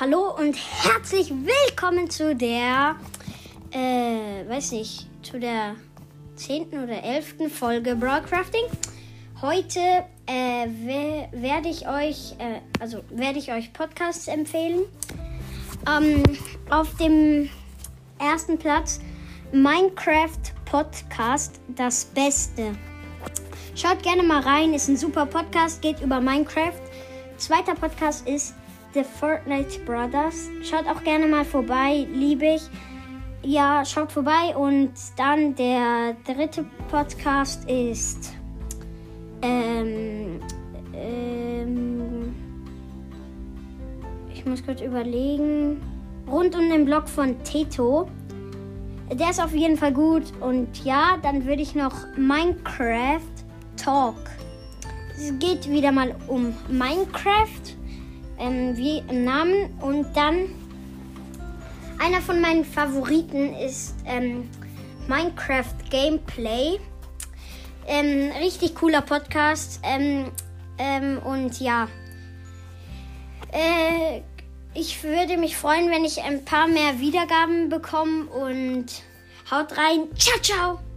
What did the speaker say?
Hallo und herzlich willkommen zu der, äh, weiß nicht, zu der zehnten oder elften Folge Broadcrafting. Heute äh, werde ich euch, äh, also werde ich euch Podcasts empfehlen. Ähm, auf dem ersten Platz Minecraft Podcast, das Beste. Schaut gerne mal rein, ist ein super Podcast, geht über Minecraft. Zweiter Podcast ist The Fortnite Brothers. Schaut auch gerne mal vorbei, liebe ich. Ja, schaut vorbei. Und dann der dritte Podcast ist. Ähm, ähm, ich muss kurz überlegen. Rund um den Blog von Teto. Der ist auf jeden Fall gut. Und ja, dann würde ich noch Minecraft Talk. Es geht wieder mal um Minecraft ähm, wie im Namen. Und dann einer von meinen Favoriten ist ähm, Minecraft Gameplay. Ähm, richtig cooler Podcast. Ähm, ähm, und ja, äh, ich würde mich freuen, wenn ich ein paar mehr Wiedergaben bekomme. Und haut rein. Ciao, ciao.